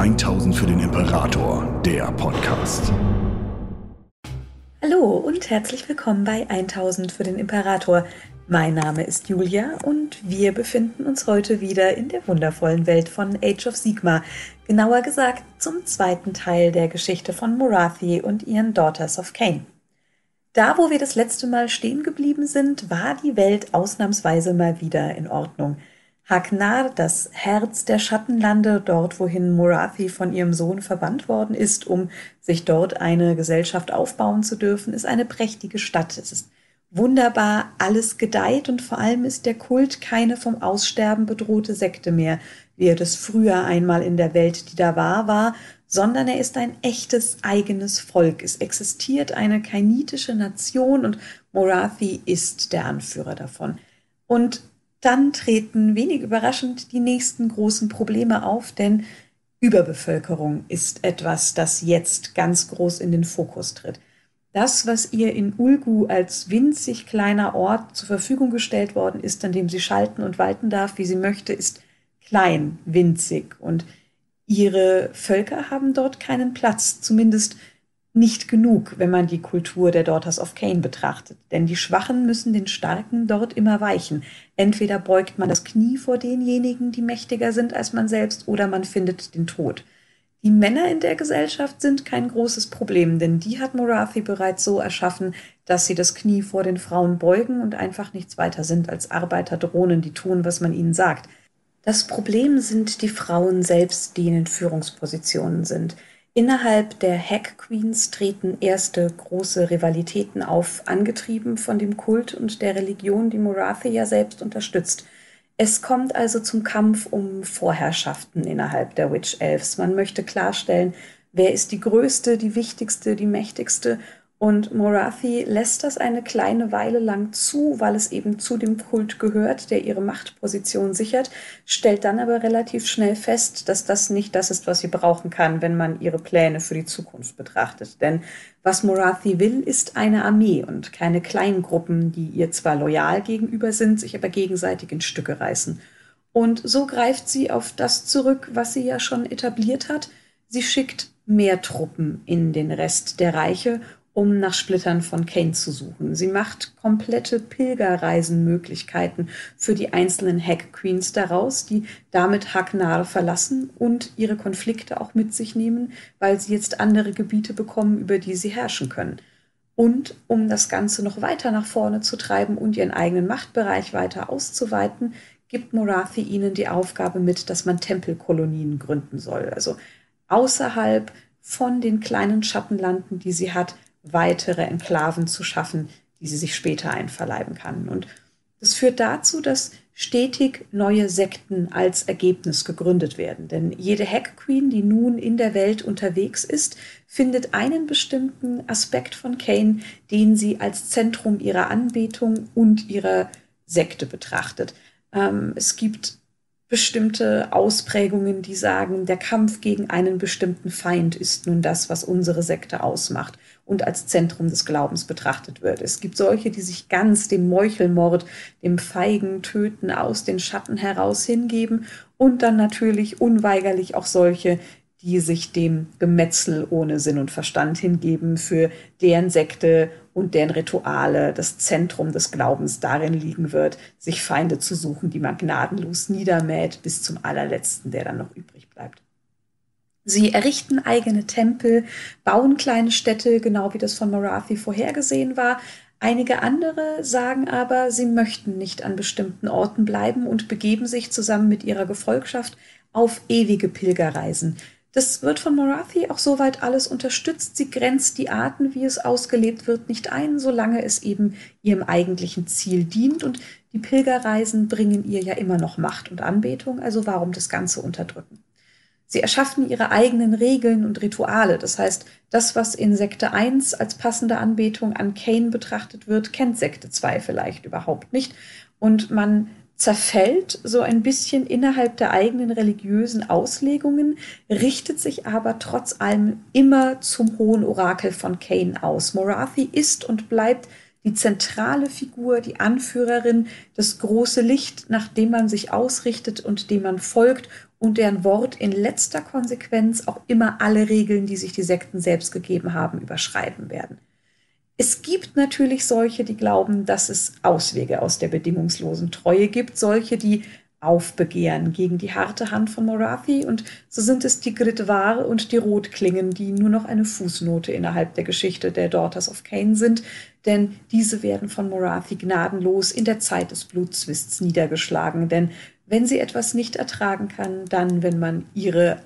1000 für den Imperator, der Podcast. Hallo und herzlich willkommen bei 1000 für den Imperator. Mein Name ist Julia und wir befinden uns heute wieder in der wundervollen Welt von Age of Sigma, genauer gesagt zum zweiten Teil der Geschichte von Morathi und ihren Daughters of Cain. Da, wo wir das letzte Mal stehen geblieben sind, war die Welt ausnahmsweise mal wieder in Ordnung – Hagnar, das Herz der Schattenlande, dort wohin Morathi von ihrem Sohn verbannt worden ist, um sich dort eine Gesellschaft aufbauen zu dürfen, ist eine prächtige Stadt. Es ist wunderbar, alles gedeiht und vor allem ist der Kult keine vom Aussterben bedrohte Sekte mehr, wie er das früher einmal in der Welt, die da war, war, sondern er ist ein echtes eigenes Volk. Es existiert eine kainitische Nation und Morathi ist der Anführer davon. Und dann treten wenig überraschend die nächsten großen Probleme auf, denn Überbevölkerung ist etwas, das jetzt ganz groß in den Fokus tritt. Das, was ihr in Ulgu als winzig kleiner Ort zur Verfügung gestellt worden ist, an dem sie schalten und walten darf, wie sie möchte, ist klein, winzig und ihre Völker haben dort keinen Platz, zumindest nicht genug, wenn man die Kultur der Daughters of Cain betrachtet. Denn die Schwachen müssen den Starken dort immer weichen. Entweder beugt man das Knie vor denjenigen, die mächtiger sind als man selbst, oder man findet den Tod. Die Männer in der Gesellschaft sind kein großes Problem, denn die hat Morathi bereits so erschaffen, dass sie das Knie vor den Frauen beugen und einfach nichts weiter sind als Arbeiterdrohnen, die tun, was man ihnen sagt. Das Problem sind die Frauen selbst, die in den Führungspositionen sind. Innerhalb der Hack Queens treten erste große Rivalitäten auf, angetrieben von dem Kult und der Religion, die Morathi ja selbst unterstützt. Es kommt also zum Kampf um Vorherrschaften innerhalb der Witch Elves. Man möchte klarstellen, wer ist die größte, die wichtigste, die mächtigste und Morathi lässt das eine kleine Weile lang zu, weil es eben zu dem Kult gehört, der ihre Machtposition sichert, stellt dann aber relativ schnell fest, dass das nicht das ist, was sie brauchen kann, wenn man ihre Pläne für die Zukunft betrachtet. Denn was Morathi will, ist eine Armee und keine Kleingruppen, die ihr zwar loyal gegenüber sind, sich aber gegenseitig in Stücke reißen. Und so greift sie auf das zurück, was sie ja schon etabliert hat. Sie schickt mehr Truppen in den Rest der Reiche um nach Splittern von Kane zu suchen. Sie macht komplette Pilgerreisenmöglichkeiten für die einzelnen Hack Queens daraus, die damit Hacknar verlassen und ihre Konflikte auch mit sich nehmen, weil sie jetzt andere Gebiete bekommen, über die sie herrschen können. Und um das Ganze noch weiter nach vorne zu treiben und ihren eigenen Machtbereich weiter auszuweiten, gibt Morathi ihnen die Aufgabe mit, dass man Tempelkolonien gründen soll. Also außerhalb von den kleinen Schattenlanden, die sie hat, weitere Enklaven zu schaffen, die sie sich später einverleiben kann. Und das führt dazu, dass stetig neue Sekten als Ergebnis gegründet werden. Denn jede Hack Queen, die nun in der Welt unterwegs ist, findet einen bestimmten Aspekt von Kane, den sie als Zentrum ihrer Anbetung und ihrer Sekte betrachtet. Ähm, es gibt bestimmte Ausprägungen, die sagen, der Kampf gegen einen bestimmten Feind ist nun das, was unsere Sekte ausmacht und als Zentrum des Glaubens betrachtet wird. Es gibt solche, die sich ganz dem Meuchelmord, dem feigen Töten aus den Schatten heraus hingeben und dann natürlich unweigerlich auch solche, die sich dem Gemetzel ohne Sinn und Verstand hingeben, für deren Sekte und deren Rituale das Zentrum des Glaubens darin liegen wird, sich Feinde zu suchen, die man gnadenlos niedermäht, bis zum allerletzten, der dann noch übrig bleibt. Sie errichten eigene Tempel, bauen kleine Städte, genau wie das von Marathi vorhergesehen war. Einige andere sagen aber, sie möchten nicht an bestimmten Orten bleiben und begeben sich zusammen mit ihrer Gefolgschaft auf ewige Pilgerreisen. Das wird von Morathi auch soweit alles unterstützt. Sie grenzt die Arten, wie es ausgelebt wird, nicht ein, solange es eben ihrem eigentlichen Ziel dient. Und die Pilgerreisen bringen ihr ja immer noch Macht und Anbetung, also warum das Ganze unterdrücken? Sie erschaffen ihre eigenen Regeln und Rituale. Das heißt, das, was in Sekte 1 als passende Anbetung an Kane betrachtet wird, kennt Sekte 2 vielleicht überhaupt nicht. Und man zerfällt so ein bisschen innerhalb der eigenen religiösen Auslegungen, richtet sich aber trotz allem immer zum hohen Orakel von Cain aus. Morathi ist und bleibt die zentrale Figur, die Anführerin, das große Licht, nach dem man sich ausrichtet und dem man folgt und deren Wort in letzter Konsequenz auch immer alle Regeln, die sich die Sekten selbst gegeben haben, überschreiben werden. Es gibt natürlich solche, die glauben, dass es Auswege aus der bedingungslosen Treue gibt, solche, die aufbegehren gegen die harte Hand von Morathi. Und so sind es die Gritwar und die Rotklingen, die nur noch eine Fußnote innerhalb der Geschichte der Daughters of Cain sind, denn diese werden von Morathi gnadenlos in der Zeit des Blutzwists niedergeschlagen, denn wenn sie etwas nicht ertragen kann, dann wenn man ihre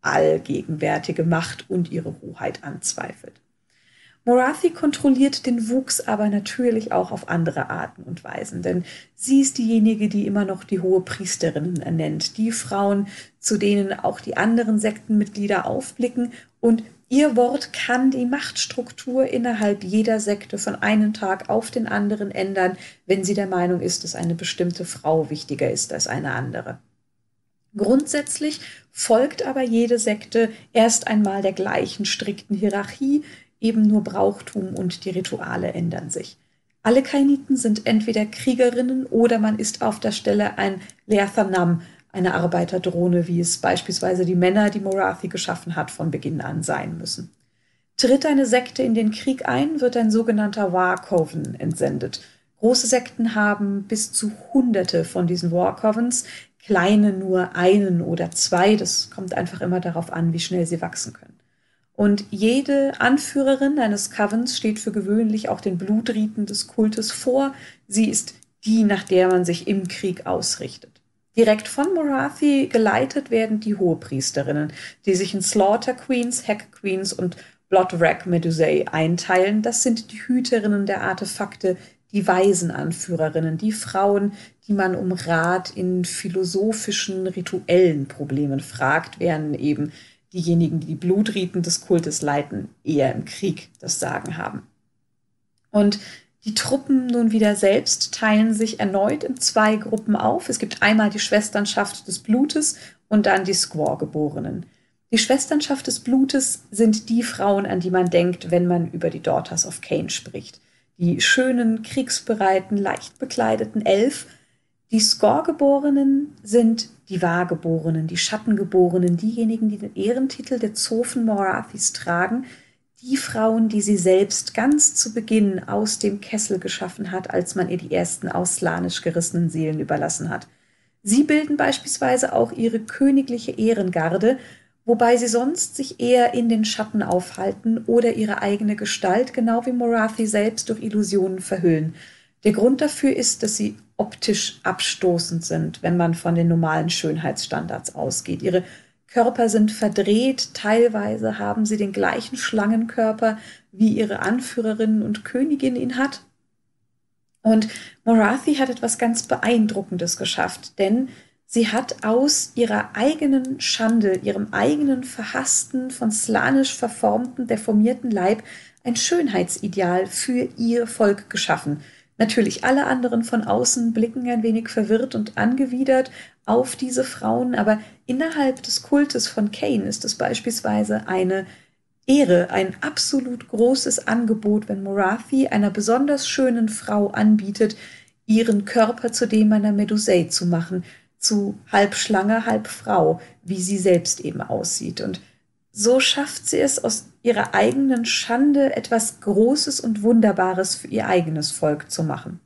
allgegenwärtige Macht und ihre Hoheit anzweifelt. Morathi kontrolliert den Wuchs aber natürlich auch auf andere Arten und Weisen, denn sie ist diejenige, die immer noch die hohe Priesterinnen ernennt, die Frauen, zu denen auch die anderen Sektenmitglieder aufblicken und ihr Wort kann die Machtstruktur innerhalb jeder Sekte von einem Tag auf den anderen ändern, wenn sie der Meinung ist, dass eine bestimmte Frau wichtiger ist als eine andere. Grundsätzlich folgt aber jede Sekte erst einmal der gleichen strikten Hierarchie, eben nur Brauchtum und die Rituale ändern sich. Alle Kainiten sind entweder Kriegerinnen oder man ist auf der Stelle ein Leathanam, eine Arbeiterdrohne, wie es beispielsweise die Männer, die Morathi geschaffen hat, von Beginn an sein müssen. Tritt eine Sekte in den Krieg ein, wird ein sogenannter War Coven entsendet. Große Sekten haben bis zu Hunderte von diesen War Covens, kleine nur einen oder zwei. Das kommt einfach immer darauf an, wie schnell sie wachsen können. Und jede Anführerin eines Covens steht für gewöhnlich auch den Blutriten des Kultes vor. Sie ist die, nach der man sich im Krieg ausrichtet. Direkt von Morathi geleitet werden die Hohepriesterinnen, die sich in Slaughter Queens, Hack Queens und Bloodwrack Medusei einteilen. Das sind die Hüterinnen der Artefakte, die Waisenanführerinnen, die Frauen, die man um Rat in philosophischen, rituellen Problemen fragt, während eben diejenigen, die die Blutriten des Kultes leiten, eher im Krieg das Sagen haben. Und die Truppen nun wieder selbst teilen sich erneut in zwei Gruppen auf. Es gibt einmal die Schwesternschaft des Blutes und dann die Squaw-Geborenen. Die Schwesternschaft des Blutes sind die Frauen, an die man denkt, wenn man über die Daughters of Cain spricht. Die schönen, kriegsbereiten, leicht bekleideten Elf. Die Score-Geborenen sind die Wahrgeborenen, die Schattengeborenen, diejenigen, die den Ehrentitel der Zofen Morathis tragen, die Frauen, die sie selbst ganz zu Beginn aus dem Kessel geschaffen hat, als man ihr die ersten aus slanisch gerissenen Seelen überlassen hat. Sie bilden beispielsweise auch ihre königliche Ehrengarde, wobei sie sonst sich eher in den Schatten aufhalten oder ihre eigene Gestalt, genau wie Morathi selbst, durch Illusionen verhüllen. Der Grund dafür ist, dass sie optisch abstoßend sind, wenn man von den normalen Schönheitsstandards ausgeht. Ihre Körper sind verdreht, teilweise haben sie den gleichen Schlangenkörper, wie ihre Anführerin und Königin ihn hat. Und Morathi hat etwas ganz Beeindruckendes geschafft, denn sie hat aus ihrer eigenen Schande, ihrem eigenen verhassten, von slanisch verformten, deformierten Leib ein Schönheitsideal für ihr Volk geschaffen – Natürlich alle anderen von außen blicken ein wenig verwirrt und angewidert auf diese Frauen, aber innerhalb des Kultes von Cain ist es beispielsweise eine Ehre, ein absolut großes Angebot, wenn Morathi einer besonders schönen Frau anbietet, ihren Körper zu dem einer Medusei zu machen, zu halb Schlange, halb Frau, wie sie selbst eben aussieht. Und so schafft sie es aus ihrer eigenen Schande etwas Großes und Wunderbares für ihr eigenes Volk zu machen.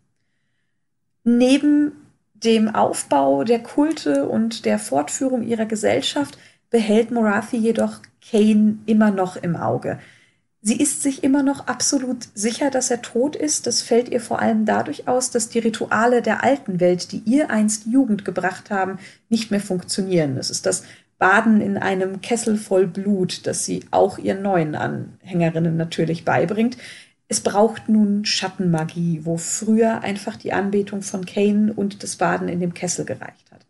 Neben dem Aufbau der Kulte und der Fortführung ihrer Gesellschaft behält Morathi jedoch Kane immer noch im Auge. Sie ist sich immer noch absolut sicher, dass er tot ist. Das fällt ihr vor allem dadurch aus, dass die Rituale der alten Welt, die ihr einst Jugend gebracht haben, nicht mehr funktionieren. Es ist das baden in einem Kessel voll Blut, das sie auch ihren neuen Anhängerinnen natürlich beibringt. Es braucht nun Schattenmagie, wo früher einfach die Anbetung von Kane und das Baden in dem Kessel gereicht hat.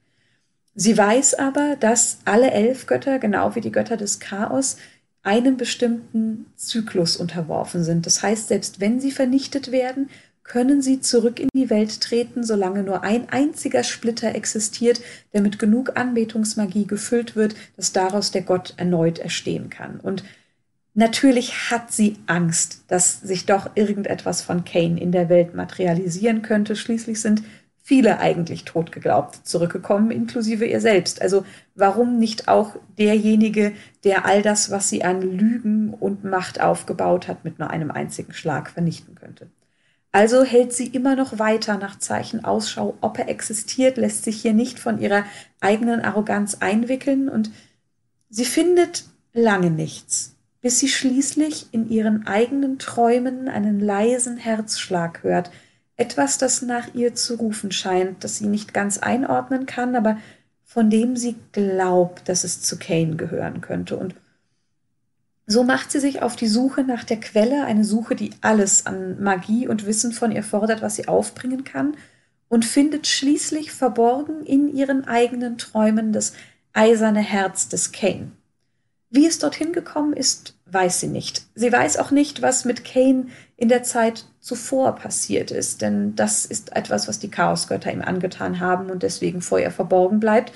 Sie weiß aber, dass alle elf Götter, genau wie die Götter des Chaos, einem bestimmten Zyklus unterworfen sind. Das heißt, selbst wenn sie vernichtet werden, können sie zurück in die Welt treten, solange nur ein einziger Splitter existiert, der mit genug Anbetungsmagie gefüllt wird, dass daraus der Gott erneut erstehen kann. Und natürlich hat sie Angst, dass sich doch irgendetwas von Cain in der Welt materialisieren könnte. Schließlich sind viele eigentlich tot geglaubt zurückgekommen, inklusive ihr selbst. Also warum nicht auch derjenige, der all das, was sie an Lügen und Macht aufgebaut hat, mit nur einem einzigen Schlag vernichten könnte? Also hält sie immer noch weiter nach Zeichen Ausschau, ob er existiert, lässt sich hier nicht von ihrer eigenen Arroganz einwickeln. Und sie findet lange nichts, bis sie schließlich in ihren eigenen Träumen einen leisen Herzschlag hört, etwas, das nach ihr zu rufen scheint, das sie nicht ganz einordnen kann, aber von dem sie glaubt, dass es zu Kane gehören könnte. Und so macht sie sich auf die Suche nach der Quelle, eine Suche, die alles an Magie und Wissen von ihr fordert, was sie aufbringen kann, und findet schließlich verborgen in ihren eigenen Träumen das eiserne Herz des Kane. Wie es dorthin gekommen ist, weiß sie nicht. Sie weiß auch nicht, was mit Kane in der Zeit zuvor passiert ist, denn das ist etwas, was die Chaosgötter ihm angetan haben und deswegen vor ihr verborgen bleibt.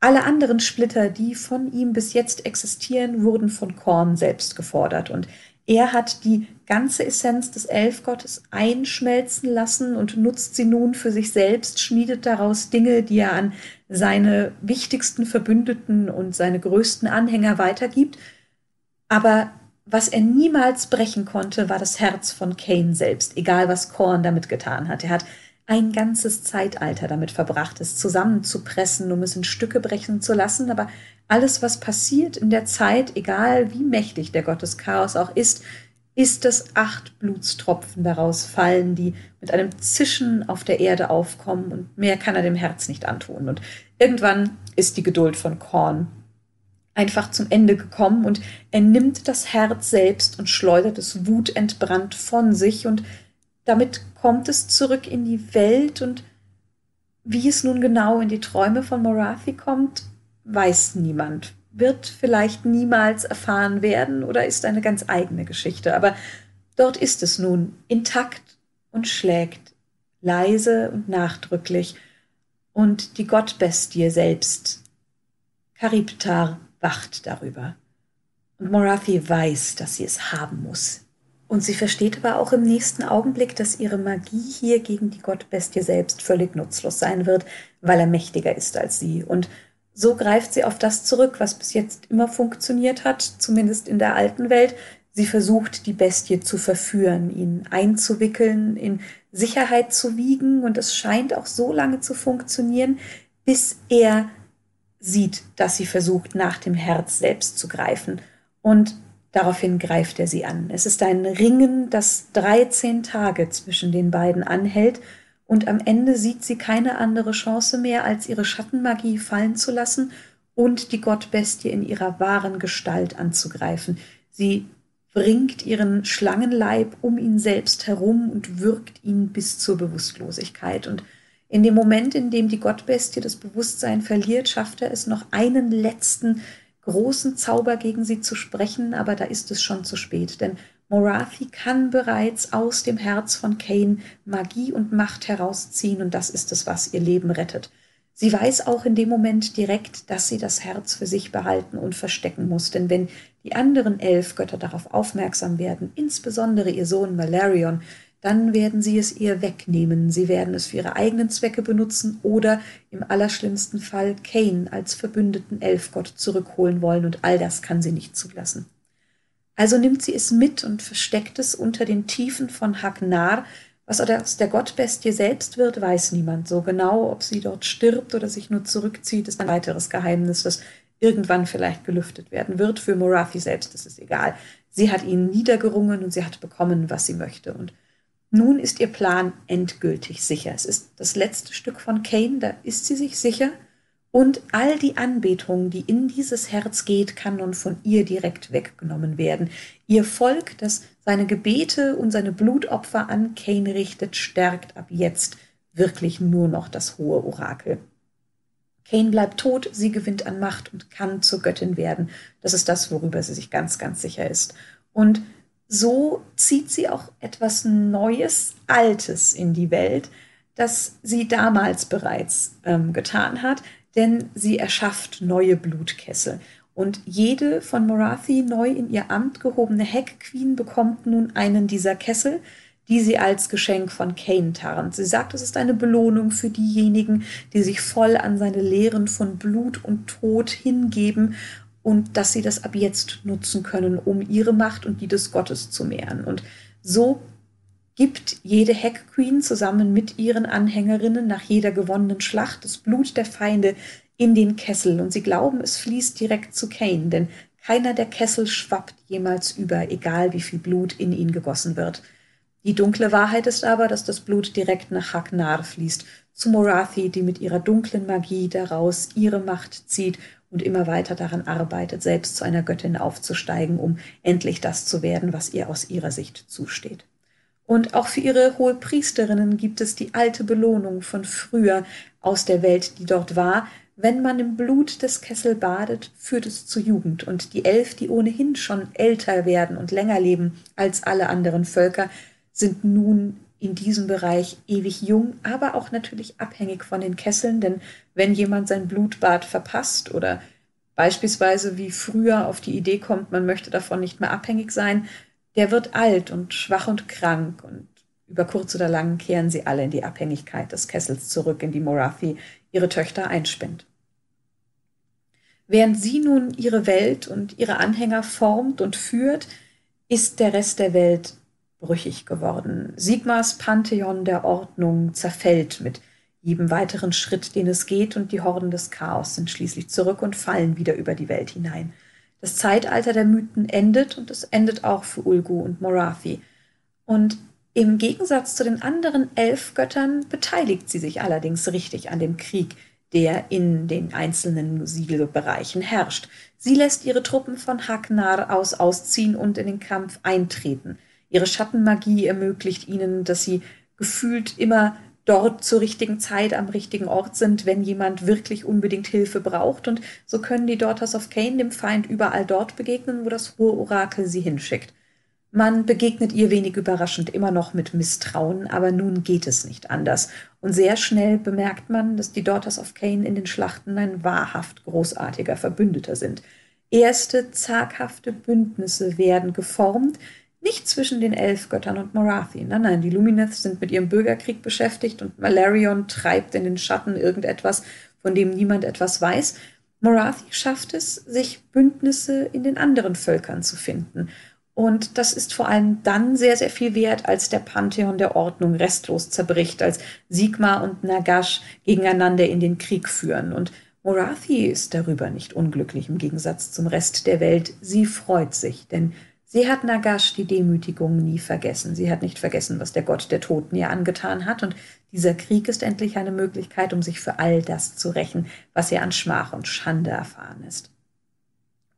Alle anderen Splitter, die von ihm bis jetzt existieren, wurden von Korn selbst gefordert und er hat die ganze Essenz des Elfgottes einschmelzen lassen und nutzt sie nun für sich selbst, schmiedet daraus Dinge, die er an seine wichtigsten Verbündeten und seine größten Anhänger weitergibt. Aber was er niemals brechen konnte, war das Herz von Cain selbst, egal was Korn damit getan hat. Er hat ein ganzes Zeitalter damit verbracht, es zusammenzupressen, um es in Stücke brechen zu lassen, aber alles, was passiert in der Zeit, egal wie mächtig der Gott Chaos auch ist, ist, dass acht Blutstropfen daraus fallen, die mit einem Zischen auf der Erde aufkommen und mehr kann er dem Herz nicht antun. Und irgendwann ist die Geduld von Korn einfach zum Ende gekommen und er nimmt das Herz selbst und schleudert es wutentbrannt von sich und damit kommt es zurück in die Welt und wie es nun genau in die Träume von Morathi kommt, weiß niemand, wird vielleicht niemals erfahren werden oder ist eine ganz eigene Geschichte. Aber dort ist es nun intakt und schlägt, leise und nachdrücklich. Und die Gottbestie selbst, Charybdar, wacht darüber. Und Morathi weiß, dass sie es haben muss. Und sie versteht aber auch im nächsten Augenblick, dass ihre Magie hier gegen die Gottbestie selbst völlig nutzlos sein wird, weil er mächtiger ist als sie. Und so greift sie auf das zurück, was bis jetzt immer funktioniert hat, zumindest in der alten Welt. Sie versucht, die Bestie zu verführen, ihn einzuwickeln, in Sicherheit zu wiegen, und es scheint auch so lange zu funktionieren, bis er sieht, dass sie versucht, nach dem Herz selbst zu greifen. Und daraufhin greift er sie an. Es ist ein Ringen, das 13 Tage zwischen den beiden anhält und am Ende sieht sie keine andere Chance mehr, als ihre Schattenmagie fallen zu lassen und die Gottbestie in ihrer wahren Gestalt anzugreifen. Sie bringt ihren Schlangenleib um ihn selbst herum und wirkt ihn bis zur Bewusstlosigkeit. Und in dem Moment, in dem die Gottbestie das Bewusstsein verliert, schafft er es noch einen letzten großen Zauber gegen sie zu sprechen, aber da ist es schon zu spät, denn Morathi kann bereits aus dem Herz von Kane Magie und Macht herausziehen und das ist es, was ihr Leben rettet. Sie weiß auch in dem Moment direkt, dass sie das Herz für sich behalten und verstecken muss, denn wenn die anderen elf Götter darauf aufmerksam werden, insbesondere ihr Sohn Malarion, dann werden sie es ihr wegnehmen. Sie werden es für ihre eigenen Zwecke benutzen oder im allerschlimmsten Fall Kane als verbündeten Elfgott zurückholen wollen und all das kann sie nicht zulassen. Also nimmt sie es mit und versteckt es unter den Tiefen von Hagnar. Was aus der Gottbestie selbst wird, weiß niemand so genau. Ob sie dort stirbt oder sich nur zurückzieht, ist ein weiteres Geheimnis, das irgendwann vielleicht gelüftet werden wird. Für Morathi selbst ist es egal. Sie hat ihn niedergerungen und sie hat bekommen, was sie möchte. Und nun ist ihr Plan endgültig sicher. Es ist das letzte Stück von Kane, da ist sie sich sicher. Und all die Anbetung, die in dieses Herz geht, kann nun von ihr direkt weggenommen werden. Ihr Volk, das seine Gebete und seine Blutopfer an Cain richtet, stärkt ab jetzt wirklich nur noch das hohe Orakel. Cain bleibt tot, sie gewinnt an Macht und kann zur Göttin werden. Das ist das, worüber sie sich ganz, ganz sicher ist. Und so zieht sie auch etwas Neues, Altes in die Welt, das sie damals bereits ähm, getan hat, denn sie erschafft neue Blutkessel. Und jede von Morathi neu in ihr Amt gehobene Heck Queen bekommt nun einen dieser Kessel, die sie als Geschenk von Kane tarnt. Sie sagt, es ist eine Belohnung für diejenigen, die sich voll an seine Lehren von Blut und Tod hingeben und dass sie das ab jetzt nutzen können, um ihre Macht und die des Gottes zu mehren. Und so gibt jede Hack Queen zusammen mit ihren Anhängerinnen nach jeder gewonnenen Schlacht das Blut der Feinde in den Kessel und sie glauben, es fließt direkt zu Kane, denn keiner der Kessel schwappt jemals über, egal wie viel Blut in ihn gegossen wird. Die dunkle Wahrheit ist aber, dass das Blut direkt nach Haknar fließt, zu Morathi, die mit ihrer dunklen Magie daraus ihre Macht zieht und immer weiter daran arbeitet, selbst zu einer Göttin aufzusteigen, um endlich das zu werden, was ihr aus ihrer Sicht zusteht. Und auch für ihre Hohepriesterinnen gibt es die alte Belohnung von früher aus der Welt, die dort war. Wenn man im Blut des Kessel badet, führt es zur Jugend. Und die Elf, die ohnehin schon älter werden und länger leben als alle anderen Völker, sind nun in diesem Bereich ewig jung, aber auch natürlich abhängig von den Kesseln, denn wenn jemand sein Blutbad verpasst oder beispielsweise wie früher auf die Idee kommt, man möchte davon nicht mehr abhängig sein, der wird alt und schwach und krank und über kurz oder lang kehren sie alle in die Abhängigkeit des Kessels zurück, in die Morathi ihre Töchter einspinnt. Während sie nun ihre Welt und ihre Anhänger formt und führt, ist der Rest der Welt brüchig geworden. Sigmas Pantheon der Ordnung zerfällt mit jedem weiteren Schritt, den es geht, und die Horden des Chaos sind schließlich zurück und fallen wieder über die Welt hinein. Das Zeitalter der Mythen endet und es endet auch für Ulgu und Morathi. Und im Gegensatz zu den anderen elf Göttern beteiligt sie sich allerdings richtig an dem Krieg, der in den einzelnen Siegelbereichen herrscht. Sie lässt ihre Truppen von Haknar aus ausziehen und in den Kampf eintreten. Ihre Schattenmagie ermöglicht ihnen, dass sie gefühlt immer dort zur richtigen Zeit am richtigen Ort sind, wenn jemand wirklich unbedingt Hilfe braucht. Und so können die Daughters of Cain dem Feind überall dort begegnen, wo das hohe Orakel sie hinschickt. Man begegnet ihr wenig überraschend immer noch mit Misstrauen, aber nun geht es nicht anders. Und sehr schnell bemerkt man, dass die Daughters of Cain in den Schlachten ein wahrhaft großartiger Verbündeter sind. Erste zaghafte Bündnisse werden geformt, nicht zwischen den Elfgöttern und Morathi. Nein, nein, die Lumineths sind mit ihrem Bürgerkrieg beschäftigt und Malarion treibt in den Schatten irgendetwas, von dem niemand etwas weiß. Morathi schafft es, sich Bündnisse in den anderen Völkern zu finden. Und das ist vor allem dann sehr, sehr viel wert, als der Pantheon der Ordnung restlos zerbricht, als Sigma und Nagash gegeneinander in den Krieg führen. Und Morathi ist darüber nicht unglücklich im Gegensatz zum Rest der Welt. Sie freut sich, denn Sie hat Nagash die Demütigung nie vergessen. Sie hat nicht vergessen, was der Gott der Toten ihr angetan hat. Und dieser Krieg ist endlich eine Möglichkeit, um sich für all das zu rächen, was ihr an Schmach und Schande erfahren ist.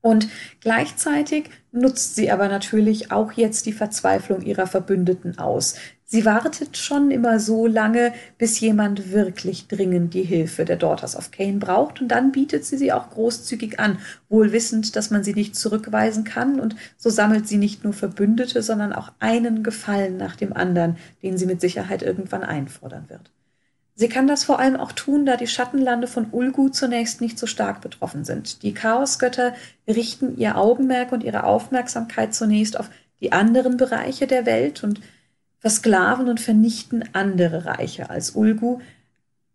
Und gleichzeitig nutzt sie aber natürlich auch jetzt die Verzweiflung ihrer Verbündeten aus. Sie wartet schon immer so lange, bis jemand wirklich dringend die Hilfe der Daughters of Cain braucht, und dann bietet sie sie auch großzügig an, wohl wissend, dass man sie nicht zurückweisen kann, und so sammelt sie nicht nur Verbündete, sondern auch einen Gefallen nach dem anderen, den sie mit Sicherheit irgendwann einfordern wird. Sie kann das vor allem auch tun, da die Schattenlande von Ulgu zunächst nicht so stark betroffen sind. Die Chaosgötter richten ihr Augenmerk und ihre Aufmerksamkeit zunächst auf die anderen Bereiche der Welt und versklaven und vernichten andere Reiche als Ulgu.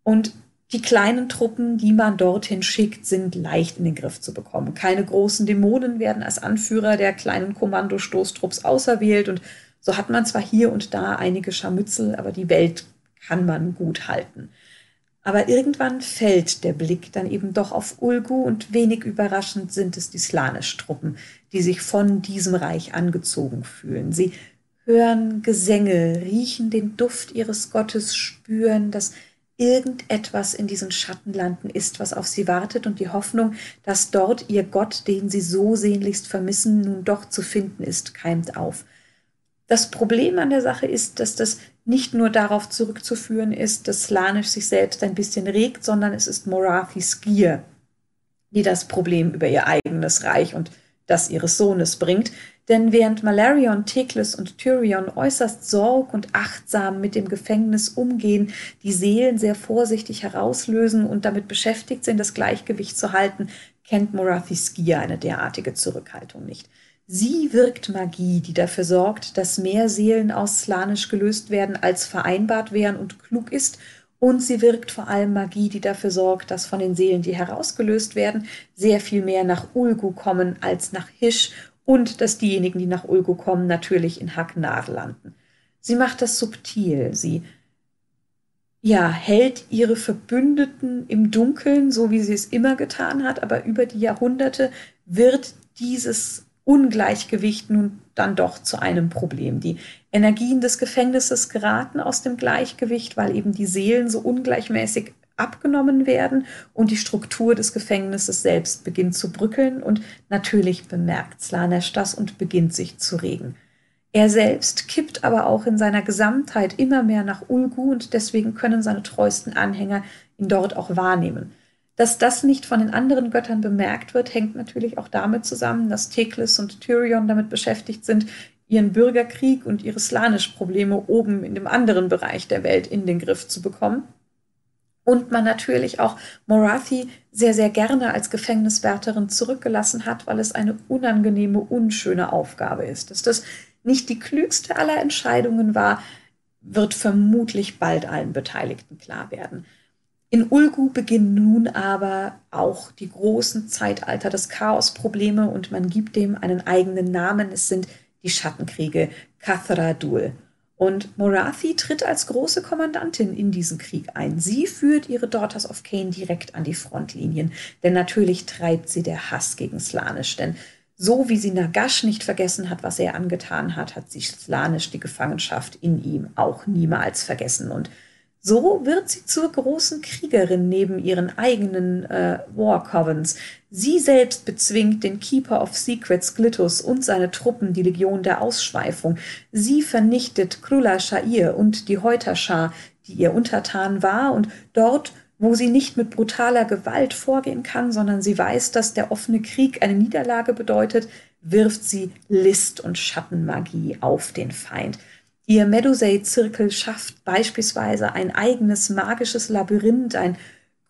Und die kleinen Truppen, die man dorthin schickt, sind leicht in den Griff zu bekommen. Keine großen Dämonen werden als Anführer der kleinen Kommandostoßtrupps auserwählt. Und so hat man zwar hier und da einige Scharmützel, aber die Welt kann man gut halten. Aber irgendwann fällt der Blick dann eben doch auf Ulgu und wenig überraschend sind es die Slanisch-Truppen, die sich von diesem Reich angezogen fühlen. Sie hören Gesänge, riechen den Duft ihres Gottes, spüren, dass irgendetwas in diesen Schattenlanden ist, was auf sie wartet und die Hoffnung, dass dort ihr Gott, den sie so sehnlichst vermissen, nun doch zu finden ist, keimt auf. Das Problem an der Sache ist, dass das nicht nur darauf zurückzuführen ist, dass Slanisch sich selbst ein bisschen regt, sondern es ist Morathis Gier, die das Problem über ihr eigenes Reich und das ihres Sohnes bringt, denn während Malarion, Tekles und Tyrion äußerst sorg und achtsam mit dem Gefängnis umgehen, die Seelen sehr vorsichtig herauslösen und damit beschäftigt sind, das Gleichgewicht zu halten, kennt Morathis Gier eine derartige Zurückhaltung nicht. Sie wirkt Magie, die dafür sorgt, dass mehr Seelen aus Slanisch gelöst werden, als vereinbart wären und klug ist. Und sie wirkt vor allem Magie, die dafür sorgt, dass von den Seelen, die herausgelöst werden, sehr viel mehr nach Ulgu kommen als nach Hisch und dass diejenigen, die nach Ulgu kommen, natürlich in Haknar landen. Sie macht das subtil. Sie ja, hält ihre Verbündeten im Dunkeln, so wie sie es immer getan hat, aber über die Jahrhunderte wird dieses Ungleichgewicht nun dann doch zu einem Problem. Die Energien des Gefängnisses geraten aus dem Gleichgewicht, weil eben die Seelen so ungleichmäßig abgenommen werden und die Struktur des Gefängnisses selbst beginnt zu brückeln und natürlich bemerkt Slanesh das und beginnt sich zu regen. Er selbst kippt aber auch in seiner Gesamtheit immer mehr nach Ulgu und deswegen können seine treuesten Anhänger ihn dort auch wahrnehmen. Dass das nicht von den anderen Göttern bemerkt wird, hängt natürlich auch damit zusammen, dass Teklis und Tyrion damit beschäftigt sind, ihren Bürgerkrieg und ihre Slanisch-Probleme oben in dem anderen Bereich der Welt in den Griff zu bekommen. Und man natürlich auch Morathi sehr, sehr gerne als Gefängniswärterin zurückgelassen hat, weil es eine unangenehme, unschöne Aufgabe ist. Dass das nicht die klügste aller Entscheidungen war, wird vermutlich bald allen Beteiligten klar werden. In Ulgu beginnen nun aber auch die großen Zeitalter des Chaosprobleme und man gibt dem einen eigenen Namen. Es sind die Schattenkriege Kathradul. Und Morathi tritt als große Kommandantin in diesen Krieg ein. Sie führt ihre Daughters of Cain direkt an die Frontlinien, denn natürlich treibt sie der Hass gegen Slanisch, denn so wie sie Nagash nicht vergessen hat, was er angetan hat, hat sie Slanisch die Gefangenschaft in ihm auch niemals vergessen. Und so wird sie zur großen Kriegerin neben ihren eigenen äh, War Covens. Sie selbst bezwingt den Keeper of Secrets Glittus und seine Truppen, die Legion der Ausschweifung. Sie vernichtet Krula Sha'ir und die Heuterschar, die ihr untertan war, und dort, wo sie nicht mit brutaler Gewalt vorgehen kann, sondern sie weiß, dass der offene Krieg eine Niederlage bedeutet, wirft sie List und Schattenmagie auf den Feind. Ihr Medusay-Zirkel schafft beispielsweise ein eigenes magisches Labyrinth, ein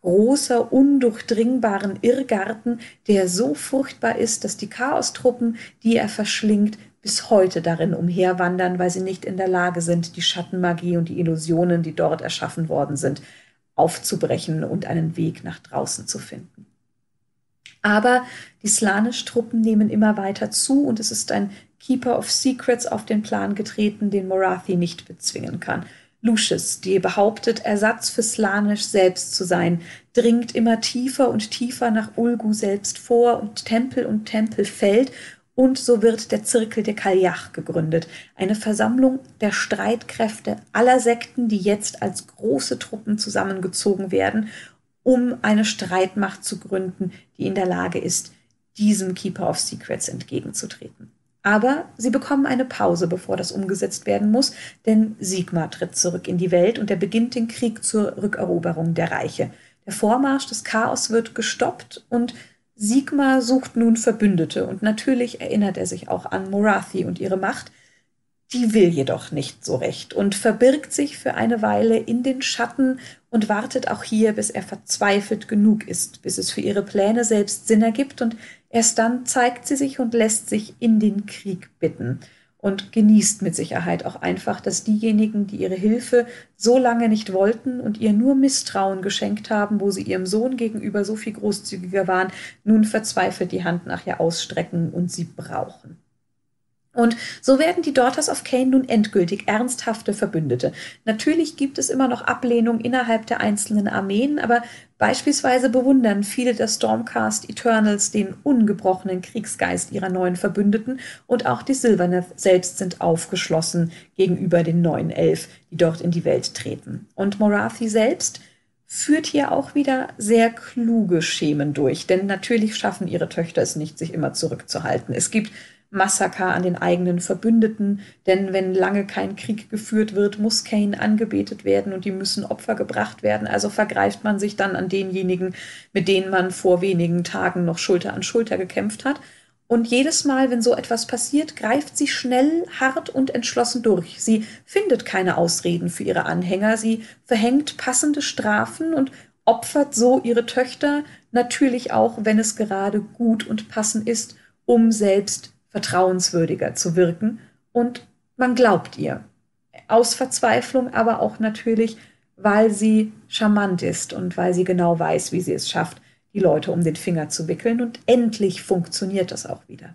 großer, undurchdringbaren Irrgarten, der so furchtbar ist, dass die Chaostruppen, die er verschlingt, bis heute darin umherwandern, weil sie nicht in der Lage sind, die Schattenmagie und die Illusionen, die dort erschaffen worden sind, aufzubrechen und einen Weg nach draußen zu finden. Aber die Slanisch-Truppen nehmen immer weiter zu und es ist ein Keeper of Secrets auf den Plan getreten, den Morathi nicht bezwingen kann. Lucius, die behauptet, Ersatz für Slanisch selbst zu sein, dringt immer tiefer und tiefer nach Ulgu selbst vor und Tempel und Tempel fällt und so wird der Zirkel der Kaljach gegründet, eine Versammlung der Streitkräfte aller Sekten, die jetzt als große Truppen zusammengezogen werden, um eine Streitmacht zu gründen, die in der Lage ist, diesem Keeper of Secrets entgegenzutreten. Aber sie bekommen eine Pause, bevor das umgesetzt werden muss, denn Sigmar tritt zurück in die Welt und er beginnt den Krieg zur Rückeroberung der Reiche. Der Vormarsch des Chaos wird gestoppt und Sigmar sucht nun Verbündete und natürlich erinnert er sich auch an Morathi und ihre Macht, die will jedoch nicht so recht und verbirgt sich für eine Weile in den Schatten und wartet auch hier, bis er verzweifelt genug ist, bis es für ihre Pläne selbst Sinn ergibt und erst dann zeigt sie sich und lässt sich in den Krieg bitten und genießt mit Sicherheit auch einfach, dass diejenigen, die ihre Hilfe so lange nicht wollten und ihr nur Misstrauen geschenkt haben, wo sie ihrem Sohn gegenüber so viel großzügiger waren, nun verzweifelt die Hand nach ihr ausstrecken und sie brauchen. Und so werden die Daughters of Cain nun endgültig ernsthafte Verbündete. Natürlich gibt es immer noch Ablehnung innerhalb der einzelnen Armeen, aber beispielsweise bewundern viele der Stormcast Eternals den ungebrochenen Kriegsgeist ihrer neuen Verbündeten und auch die Sylvaneth selbst sind aufgeschlossen gegenüber den neuen Elf, die dort in die Welt treten. Und Morathi selbst führt hier auch wieder sehr kluge Schemen durch, denn natürlich schaffen ihre Töchter es nicht, sich immer zurückzuhalten. Es gibt Massaker an den eigenen Verbündeten, denn wenn lange kein Krieg geführt wird, muss Kane angebetet werden und die müssen Opfer gebracht werden. Also vergreift man sich dann an denjenigen, mit denen man vor wenigen Tagen noch Schulter an Schulter gekämpft hat. Und jedes Mal, wenn so etwas passiert, greift sie schnell, hart und entschlossen durch. Sie findet keine Ausreden für ihre Anhänger, sie verhängt passende Strafen und opfert so ihre Töchter, natürlich auch, wenn es gerade gut und passend ist, um selbst vertrauenswürdiger zu wirken und man glaubt ihr. Aus Verzweiflung, aber auch natürlich, weil sie charmant ist und weil sie genau weiß, wie sie es schafft, die Leute um den Finger zu wickeln. Und endlich funktioniert das auch wieder.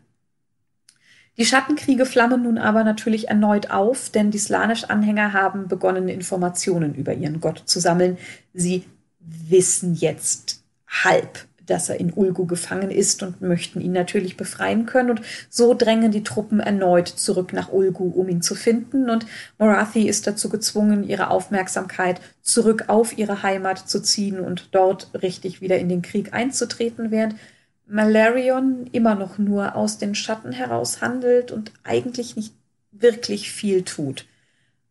Die Schattenkriege flammen nun aber natürlich erneut auf, denn die Slanisch-Anhänger haben begonnen, Informationen über ihren Gott zu sammeln. Sie wissen jetzt halb, dass er in Ulgu gefangen ist und möchten ihn natürlich befreien können. Und so drängen die Truppen erneut zurück nach Ulgu, um ihn zu finden. Und Morathi ist dazu gezwungen, ihre Aufmerksamkeit zurück auf ihre Heimat zu ziehen und dort richtig wieder in den Krieg einzutreten, während Malarion immer noch nur aus den Schatten heraus handelt und eigentlich nicht wirklich viel tut.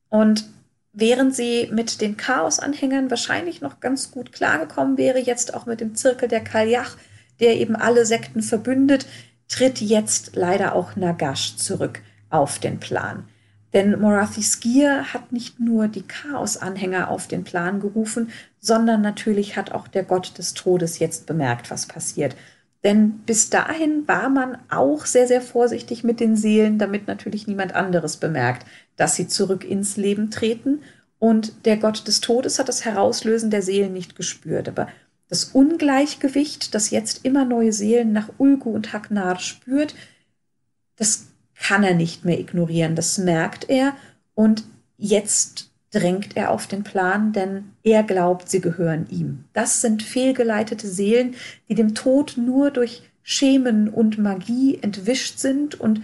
Und während sie mit den Chaos-Anhängern wahrscheinlich noch ganz gut klargekommen wäre, jetzt auch mit dem Zirkel der Kaljach, der eben alle Sekten verbündet, tritt jetzt leider auch Nagash zurück auf den Plan. Denn Morathi Skir hat nicht nur die Chaos-Anhänger auf den Plan gerufen, sondern natürlich hat auch der Gott des Todes jetzt bemerkt, was passiert. Denn bis dahin war man auch sehr, sehr vorsichtig mit den Seelen, damit natürlich niemand anderes bemerkt, dass sie zurück ins Leben treten. Und der Gott des Todes hat das Herauslösen der Seelen nicht gespürt. Aber das Ungleichgewicht, das jetzt immer neue Seelen nach Ulgu und Haknar spürt, das kann er nicht mehr ignorieren. Das merkt er. Und jetzt drängt er auf den Plan, denn er glaubt, sie gehören ihm. Das sind fehlgeleitete Seelen, die dem Tod nur durch Schemen und Magie entwischt sind und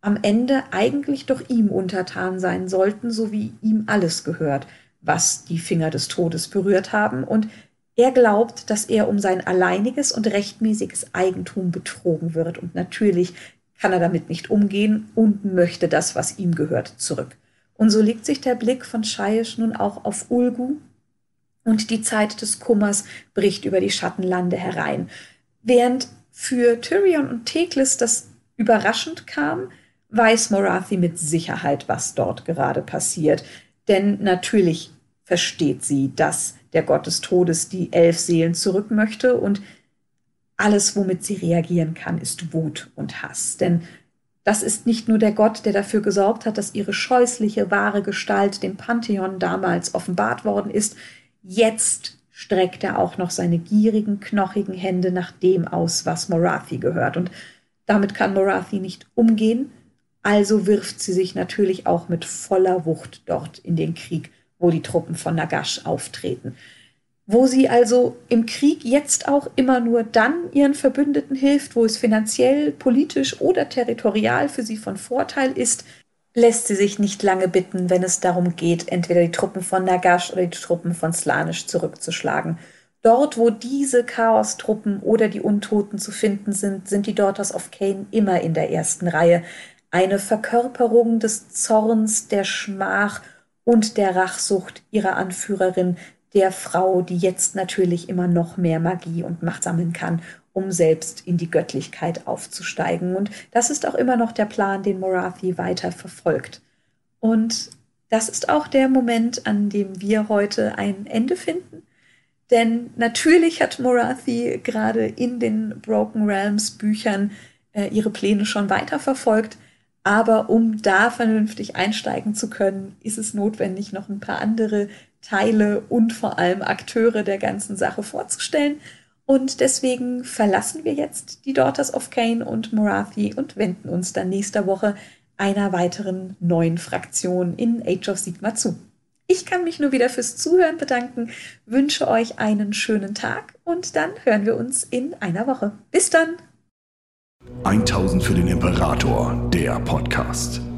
am Ende eigentlich doch ihm untertan sein sollten, so wie ihm alles gehört, was die Finger des Todes berührt haben. Und er glaubt, dass er um sein alleiniges und rechtmäßiges Eigentum betrogen wird. Und natürlich kann er damit nicht umgehen und möchte das, was ihm gehört, zurück. Und so legt sich der Blick von Scheisch nun auch auf Ulgu und die Zeit des Kummers bricht über die Schattenlande herein. Während für Tyrion und Teklis das überraschend kam, weiß Morathi mit Sicherheit, was dort gerade passiert. Denn natürlich versteht sie, dass der Gott des Todes die elf Seelen zurück möchte und alles, womit sie reagieren kann, ist Wut und Hass. Denn das ist nicht nur der Gott, der dafür gesorgt hat, dass ihre scheußliche wahre Gestalt dem Pantheon damals offenbart worden ist. Jetzt streckt er auch noch seine gierigen, knochigen Hände nach dem aus, was Morathi gehört. Und damit kann Morathi nicht umgehen. Also wirft sie sich natürlich auch mit voller Wucht dort in den Krieg, wo die Truppen von Nagash auftreten wo sie also im Krieg jetzt auch immer nur dann ihren Verbündeten hilft, wo es finanziell, politisch oder territorial für sie von Vorteil ist, lässt sie sich nicht lange bitten, wenn es darum geht, entweder die Truppen von Nagash oder die Truppen von Slanisch zurückzuschlagen. Dort, wo diese Chaos-Truppen oder die Untoten zu finden sind, sind die Daughters of Cain immer in der ersten Reihe. Eine Verkörperung des Zorns, der Schmach und der Rachsucht ihrer Anführerin, der Frau, die jetzt natürlich immer noch mehr Magie und Macht sammeln kann, um selbst in die Göttlichkeit aufzusteigen. Und das ist auch immer noch der Plan, den Morathi weiter verfolgt. Und das ist auch der Moment, an dem wir heute ein Ende finden. Denn natürlich hat Morathi gerade in den Broken Realms Büchern äh, ihre Pläne schon weiterverfolgt. Aber um da vernünftig einsteigen zu können, ist es notwendig, noch ein paar andere Teile und vor allem Akteure der ganzen Sache vorzustellen. Und deswegen verlassen wir jetzt die Daughters of Cain und Morathi und wenden uns dann nächste Woche einer weiteren neuen Fraktion in Age of Sigma zu. Ich kann mich nur wieder fürs Zuhören bedanken, wünsche euch einen schönen Tag und dann hören wir uns in einer Woche. Bis dann! 1000 für den Imperator, der Podcast.